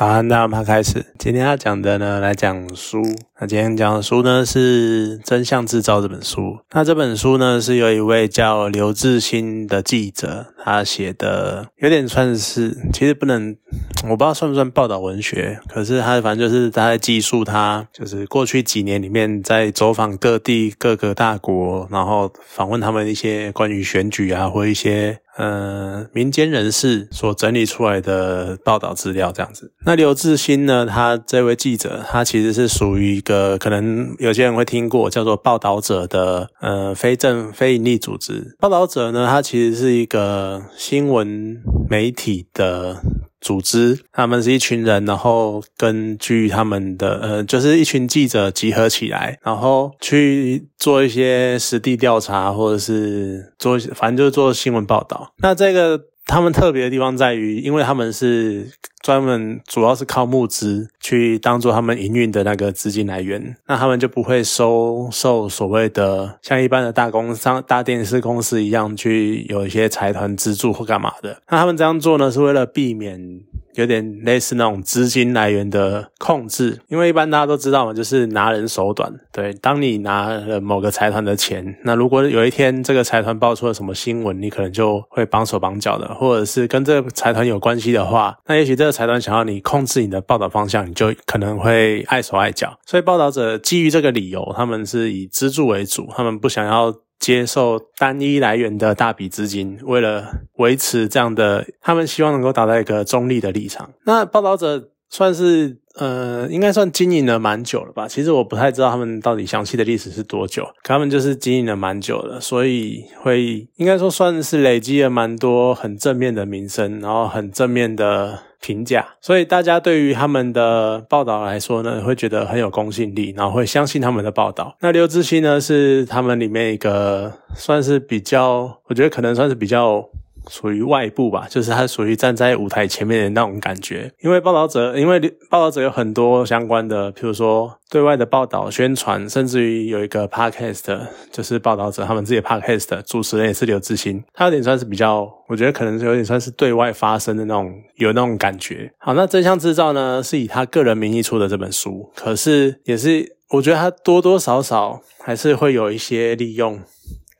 好，那我们开始。今天要讲的呢，来讲书。那今天讲的书呢，是《真相制造》这本书。那这本书呢，是有一位叫刘志新的记者他写的，有点算是，其实不能，我不知道算不算报道文学。可是他反正就是他在记述他，就是过去几年里面在走访各地各个大国，然后访问他们一些关于选举啊，或一些。呃，民间人士所整理出来的报道资料这样子。那刘志新呢？他这位记者，他其实是属于个可能有些人会听过叫做报道者的呃非政非营利组织。报道者呢，他其实是一个新闻媒体的。组织，他们是一群人，然后根据他们的呃，就是一群记者集合起来，然后去做一些实地调查，或者是做，反正就是做新闻报道。那这个他们特别的地方在于，因为他们是专门主要是靠募资去当做他们营运的那个资金来源，那他们就不会收受所谓的像一般的大公商、大电视公司一样去有一些财团资助或干嘛的。那他们这样做呢，是为了避免。有点类似那种资金来源的控制，因为一般大家都知道嘛，就是拿人手短。对，当你拿了某个财团的钱，那如果有一天这个财团爆出了什么新闻，你可能就会绑手绑脚的，或者是跟这个财团有关系的话，那也许这个财团想要你控制你的报道方向，你就可能会碍手碍脚。所以报道者基于这个理由，他们是以资助为主，他们不想要。接受单一来源的大笔资金，为了维持这样的，他们希望能够达到一个中立的立场。那报道者算是呃，应该算经营了蛮久了吧？其实我不太知道他们到底详细的历史是多久，他们就是经营了蛮久了，所以会应该说算是累积了蛮多很正面的名声，然后很正面的。评价，所以大家对于他们的报道来说呢，会觉得很有公信力，然后会相信他们的报道。那刘志新呢，是他们里面一个算是比较，我觉得可能算是比较。属于外部吧，就是他属于站在舞台前面的那种感觉。因为报道者，因为报道者有很多相关的，譬如说对外的报道、宣传，甚至于有一个 podcast，就是报道者他们自己的 podcast 主持人也是刘志新，他有点算是比较，我觉得可能有点算是对外发声的那种，有那种感觉。好，那真相制造呢，是以他个人名义出的这本书，可是也是我觉得他多多少少还是会有一些利用。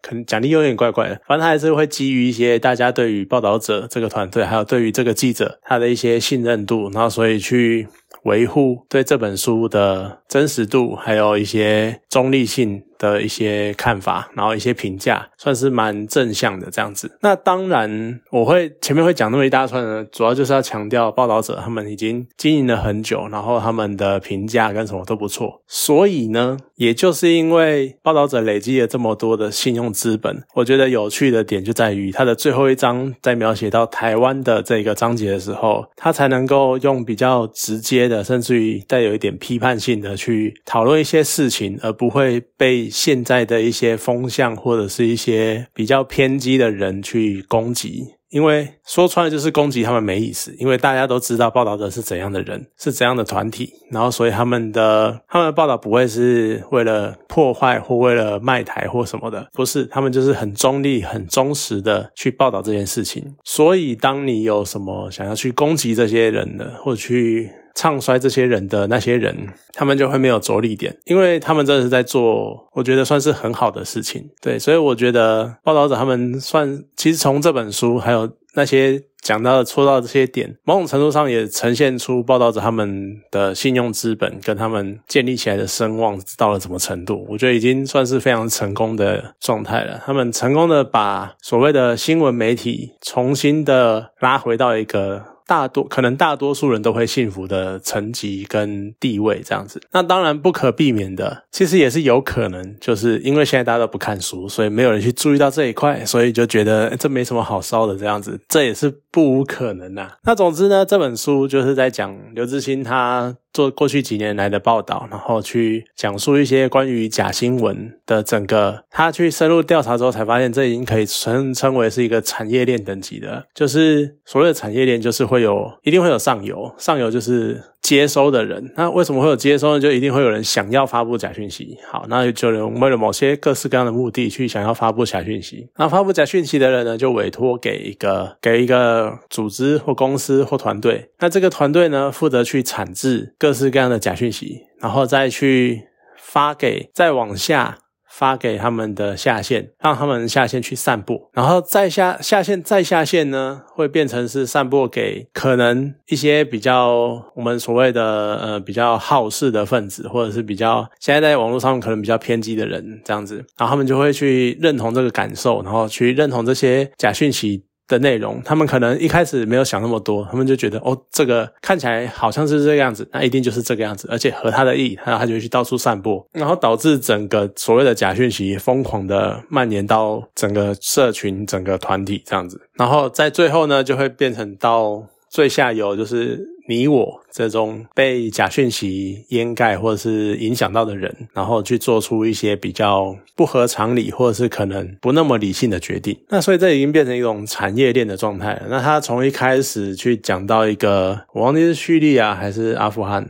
可能奖励有点怪怪的，反正他还是会基于一些大家对于报道者这个团队，还有对于这个记者他的一些信任度，然后所以去维护对这本书的真实度，还有一些中立性。的一些看法，然后一些评价，算是蛮正向的这样子。那当然，我会前面会讲那么一大串呢，主要就是要强调报道者他们已经经营了很久，然后他们的评价跟什么都不错。所以呢，也就是因为报道者累积了这么多的信用资本，我觉得有趣的点就在于他的最后一章在描写到台湾的这个章节的时候，他才能够用比较直接的，甚至于带有一点批判性的去讨论一些事情，而不会被。现在的一些风向，或者是一些比较偏激的人去攻击，因为说穿了就是攻击他们没意思。因为大家都知道报道者是怎样的人，是怎样的团体，然后所以他们的他们的报道不会是为了破坏或为了卖台或什么的，不是，他们就是很中立、很忠实的去报道这件事情。所以当你有什么想要去攻击这些人的，或者去。唱衰这些人的那些人，他们就会没有着力点，因为他们真的是在做，我觉得算是很好的事情。对，所以我觉得报道者他们算，其实从这本书还有那些讲到的、戳到这些点，某种程度上也呈现出报道者他们的信用资本跟他们建立起来的声望到了什么程度。我觉得已经算是非常成功的状态了。他们成功的把所谓的新闻媒体重新的拉回到一个。大多可能大多数人都会幸福的层级跟地位这样子，那当然不可避免的，其实也是有可能，就是因为现在大家都不看书，所以没有人去注意到这一块，所以就觉得这没什么好烧的这样子，这也是不无可能呐。那总之呢，这本书就是在讲刘志新他。做过去几年来的报道，然后去讲述一些关于假新闻的整个，他去深入调查之后，才发现这已经可以称称为是一个产业链等级的，就是所谓的产业链，就是会有一定会有上游，上游就是。接收的人。那为什么会有接收呢？就一定会有人想要发布假讯息。好，那就有为了某些各式各样的目的去想要发布假讯息。那发布假讯息的人呢，就委托给一个给一个组织或公司或团队。那这个团队呢，负责去产制各式各样的假讯息，然后再去发给再往下。发给他们的下线，让他们下线去散布，然后再下下线再下线呢，会变成是散布给可能一些比较我们所谓的呃比较好事的分子，或者是比较现在在网络上可能比较偏激的人这样子，然后他们就会去认同这个感受，然后去认同这些假讯息。的内容，他们可能一开始没有想那么多，他们就觉得哦，这个看起来好像是这个样子，那一定就是这个样子，而且合他的意，然后他就去到处散播，然后导致整个所谓的假讯息疯狂的蔓延到整个社群、整个团体这样子，然后在最后呢，就会变成到最下游，就是。你我这种被假讯息掩盖或者是影响到的人，然后去做出一些比较不合常理或者是可能不那么理性的决定，那所以这已经变成一种产业链的状态了。那他从一开始去讲到一个，我忘记是叙利亚还是阿富汗。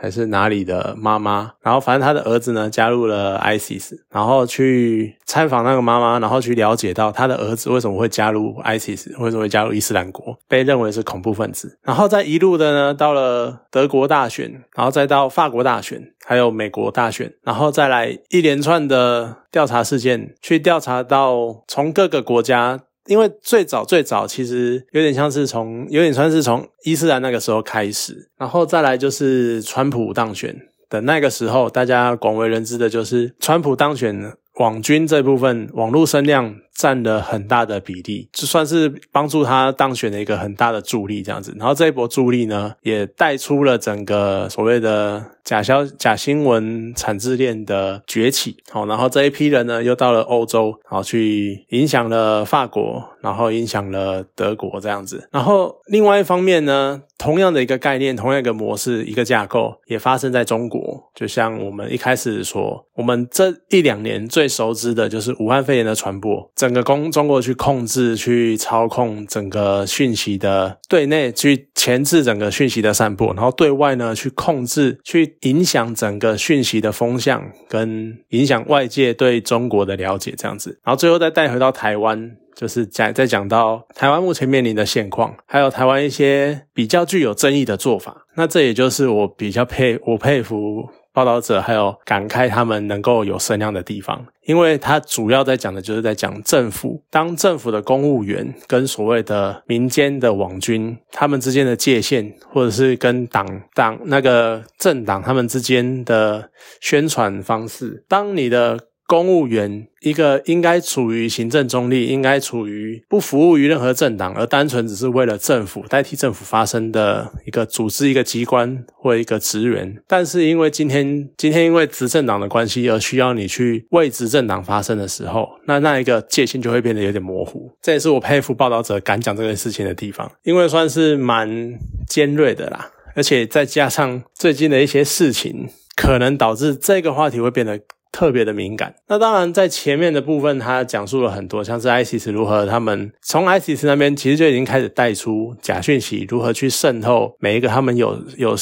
还是哪里的妈妈，然后反正他的儿子呢加入了 ISIS，然后去参访那个妈妈，然后去了解到他的儿子为什么会加入 ISIS，为什么会加入伊斯兰国，被认为是恐怖分子。然后再一路的呢，到了德国大选，然后再到法国大选，还有美国大选，然后再来一连串的调查事件，去调查到从各个国家。因为最早最早其实有点像是从有点算是从伊斯兰那个时候开始，然后再来就是川普当选的那个时候，大家广为人知的就是川普当选。网军这部分网络声量占了很大的比例，就算是帮助他当选的一个很大的助力，这样子。然后这一波助力呢，也带出了整个所谓的假消假新闻产制链的崛起。好，然后这一批人呢，又到了欧洲，好去影响了法国，然后影响了德国这样子。然后另外一方面呢，同样的一个概念，同样一个模式，一个架构，也发生在中国。就像我们一开始说，我们这一两年最熟知的就是武汉肺炎的传播，整整个中中国去控制、去操控整个讯息的对内，去钳制整个讯息的散播，然后对外呢去控制、去影响整个讯息的风向，跟影响外界对中国的了解，这样子，然后最后再带回到台湾，就是讲再讲到台湾目前面临的现况，还有台湾一些比较具有争议的做法，那这也就是我比较佩我佩服。报道者还有感慨他们能够有声量的地方，因为他主要在讲的就是在讲政府，当政府的公务员跟所谓的民间的网军他们之间的界限，或者是跟党党那个政党他们之间的宣传方式，当你的。公务员一个应该处于行政中立，应该处于不服务于任何政党，而单纯只是为了政府代替政府发声的一个组织、一个机关或一个职员。但是因为今天 今天因为执政党的关系而需要你去为执政党发声的时候，那那一个界限就会变得有点模糊。这也是我佩服报道者敢讲这个事情的地方，因为算是蛮尖锐的啦，而且再加上最近的一些事情，可能导致这个话题会变得。特别的敏感。那当然，在前面的部分，他讲述了很多，像是 ISIS 如何，他们从 ISIS 那边其实就已经开始带出假讯息如何去渗透每一个他们有有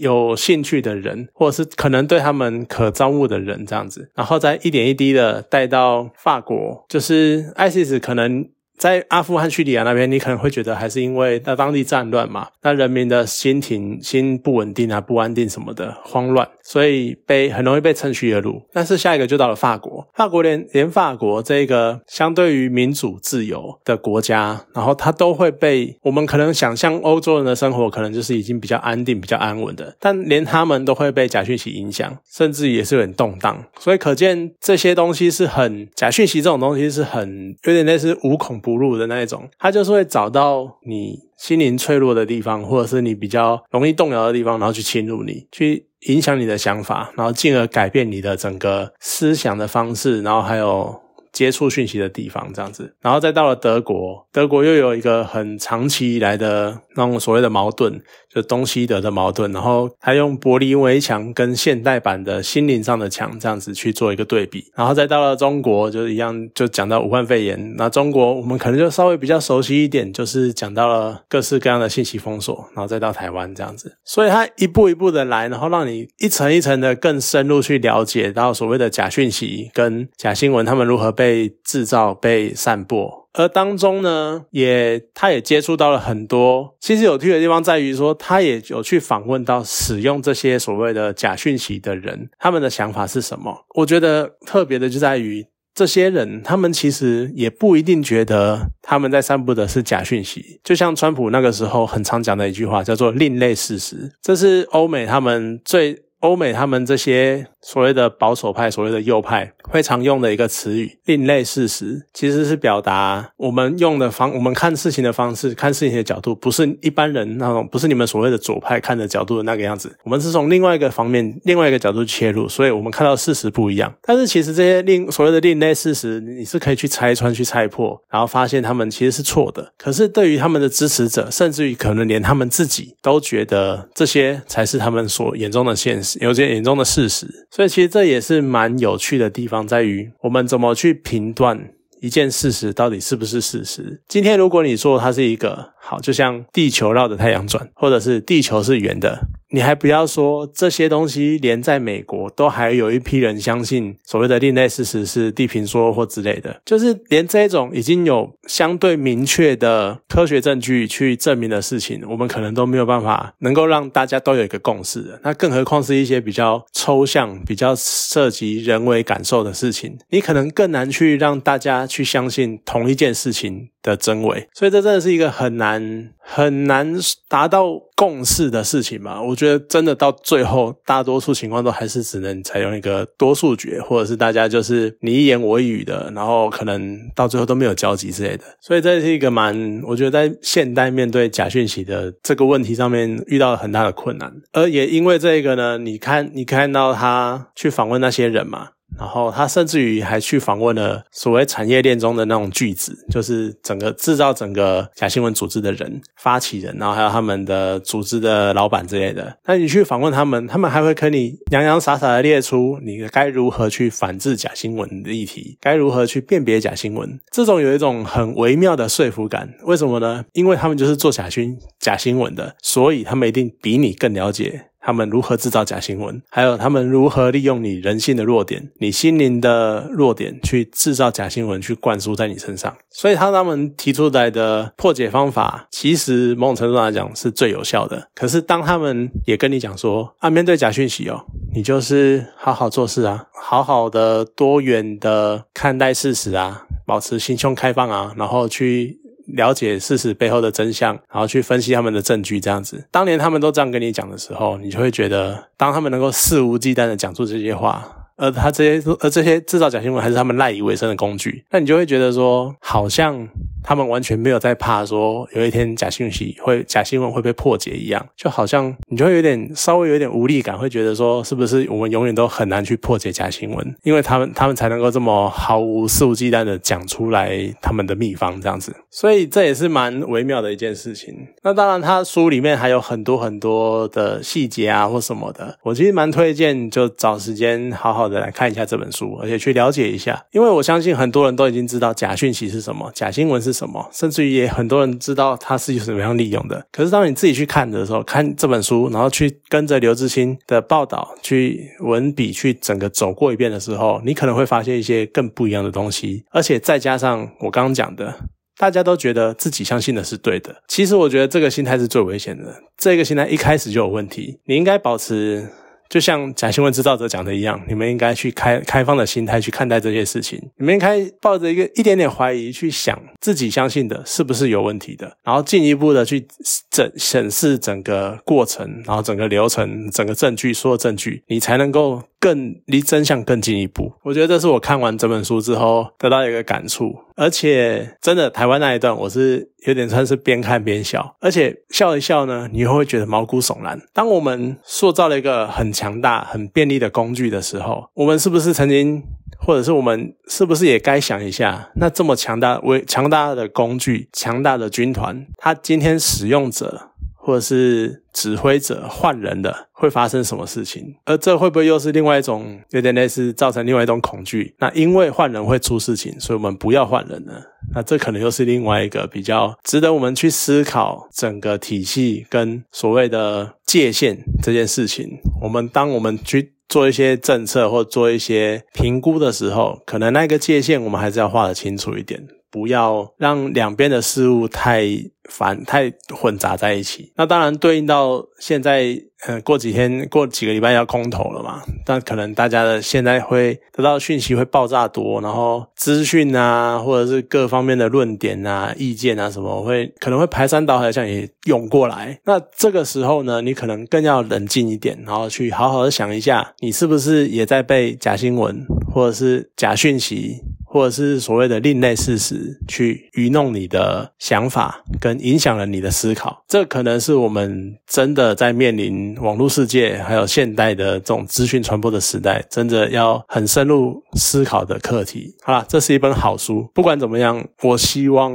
有兴趣的人，或者是可能对他们可招募的人这样子，然后再一点一滴的带到法国，就是 ISIS 可能。在阿富汗、叙利亚那边，你可能会觉得还是因为那当地战乱嘛，那人民的心情心不稳定啊、不安定什么的，慌乱，所以被很容易被趁虚而入。但是下一个就到了法国，法国连连法国这个相对于民主自由的国家，然后它都会被我们可能想象欧洲人的生活可能就是已经比较安定、比较安稳的，但连他们都会被假讯息影响，甚至也是有点动荡。所以可见这些东西是很假讯息这种东西是很有点类似无孔不。入的那一种，他就是会找到你心灵脆弱的地方，或者是你比较容易动摇的地方，然后去侵入你，去影响你的想法，然后进而改变你的整个思想的方式，然后还有接触讯息的地方，这样子。然后再到了德国，德国又有一个很长期以来的那种所谓的矛盾，就东西德的矛盾，然后他用柏林围墙跟现代版的心灵上的墙这样子去做一个对比，然后再到了中国，就一样就讲到武汉肺炎。那中国我们可能就稍微比较熟悉一点，就是讲到了各式各样的信息封锁，然后再到台湾这样子。所以他一步一步的来，然后让你一层一层的更深入去了解到所谓的假讯息跟假新闻，他们如何被制造、被散播。而当中呢，也他也接触到了很多。其实有趣的地方在于说，他也有去访问到使用这些所谓的假讯息的人，他们的想法是什么？我觉得特别的就在于这些人，他们其实也不一定觉得他们在散布的是假讯息。就像川普那个时候很常讲的一句话，叫做“另类事实”，这是欧美他们最欧美他们这些。所谓的保守派，所谓的右派，会常用的一个词语“另类事实”，其实是表达我们用的方，我们看事情的方式，看事情的角度，不是一般人那种，不是你们所谓的左派看的角度的那个样子。我们是从另外一个方面、另外一个角度切入，所以我们看到事实不一样。但是其实这些另所谓的另类事实，你是可以去拆穿、去拆破，然后发现他们其实是错的。可是对于他们的支持者，甚至于可能连他们自己都觉得这些才是他们所眼中的现实，有些严重的事实。所以其实这也是蛮有趣的地方，在于我们怎么去评断一件事实到底是不是事实。今天如果你说它是一个好，就像地球绕着太阳转，或者是地球是圆的。你还不要说这些东西，连在美国都还有一批人相信所谓的另类事实是地平说或之类的，就是连这种已经有相对明确的科学证据去证明的事情，我们可能都没有办法能够让大家都有一个共识。那更何况是一些比较抽象、比较涉及人为感受的事情，你可能更难去让大家去相信同一件事情的真伪。所以这真的是一个很难。很难达到共识的事情吧？我觉得真的到最后，大多数情况都还是只能采用一个多数决，或者是大家就是你一言我一语的，然后可能到最后都没有交集之类的。所以这是一个蛮，我觉得在现代面对假讯息的这个问题上面遇到了很大的困难。而也因为这个呢，你看你看到他去访问那些人嘛？然后他甚至于还去访问了所谓产业链中的那种巨子，就是整个制造整个假新闻组织的人、发起人，然后还有他们的组织的老板之类的。那你去访问他们，他们还会跟你洋洋洒洒的列出你该如何去反制假新闻的议题，该如何去辨别假新闻。这种有一种很微妙的说服感。为什么呢？因为他们就是做假新假新闻的，所以他们一定比你更了解。他们如何制造假新闻，还有他们如何利用你人性的弱点、你心灵的弱点去制造假新闻，去灌输在你身上。所以，他他们提出来的破解方法，其实某种程度上来讲是最有效的。可是，当他们也跟你讲说啊，面对假讯息哦，你就是好好做事啊，好好的多元的看待事实啊，保持心胸开放啊，然后去。了解事实背后的真相，然后去分析他们的证据，这样子。当年他们都这样跟你讲的时候，你就会觉得，当他们能够肆无忌惮的讲出这些话。而他这些，而这些制造假新闻还是他们赖以为生的工具，那你就会觉得说，好像他们完全没有在怕说有一天假讯息会、假新闻会被破解一样，就好像你就会有点稍微有点无力感，会觉得说，是不是我们永远都很难去破解假新闻，因为他们他们才能够这么毫无肆无忌惮的讲出来他们的秘方这样子，所以这也是蛮微妙的一件事情。那当然，他书里面还有很多很多的细节啊或什么的，我其实蛮推荐就找时间好好。来看一下这本书，而且去了解一下，因为我相信很多人都已经知道假讯息是什么，假新闻是什么，甚至于也很多人知道它是有什么样利用的。可是当你自己去看的时候，看这本书，然后去跟着刘志新的报道，去文笔去整个走过一遍的时候，你可能会发现一些更不一样的东西。而且再加上我刚刚讲的，大家都觉得自己相信的是对的，其实我觉得这个心态是最危险的。这个心态一开始就有问题，你应该保持。就像假新闻制造者讲的一样，你们应该去开开放的心态去看待这些事情。你们应该抱着一个一点点怀疑去想自己相信的是不是有问题的，然后进一步的去整审视整个过程，然后整个流程、整个证据、所有证据，你才能够更离真相更进一步。我觉得这是我看完这本书之后得到一个感触。而且真的，台湾那一段我是有点算是边看边笑，而且笑一笑呢，你又会觉得毛骨悚然。当我们塑造了一个很强大、很便利的工具的时候，我们是不是曾经或者是我们是不是也该想一下，那这么强大、为强大的工具、强大的军团，它今天使用者。或者是指挥者换人的，会发生什么事情？而这会不会又是另外一种有点类似造成另外一种恐惧？那因为换人会出事情，所以我们不要换人呢？那这可能又是另外一个比较值得我们去思考整个体系跟所谓的界限这件事情。我们当我们去做一些政策或做一些评估的时候，可能那个界限我们还是要画得清楚一点。不要让两边的事物太繁太混杂在一起。那当然对应到现在，呃，过几天过几个礼拜要空投了嘛？那可能大家的现在会得到讯息会爆炸多，然后资讯啊，或者是各方面的论点啊、意见啊什么，会可能会排山倒海像也涌过来。那这个时候呢，你可能更要冷静一点，然后去好好的想一下，你是不是也在被假新闻或者是假讯息。或者是所谓的另类事实，去愚弄你的想法，跟影响了你的思考，这可能是我们真的在面临网络世界，还有现代的这种资讯传播的时代，真的要很深入思考的课题。好了，这是一本好书，不管怎么样，我希望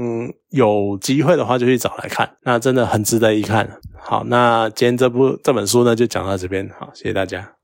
有机会的话就去找来看，那真的很值得一看。好，那今天这部这本书呢，就讲到这边，好，谢谢大家。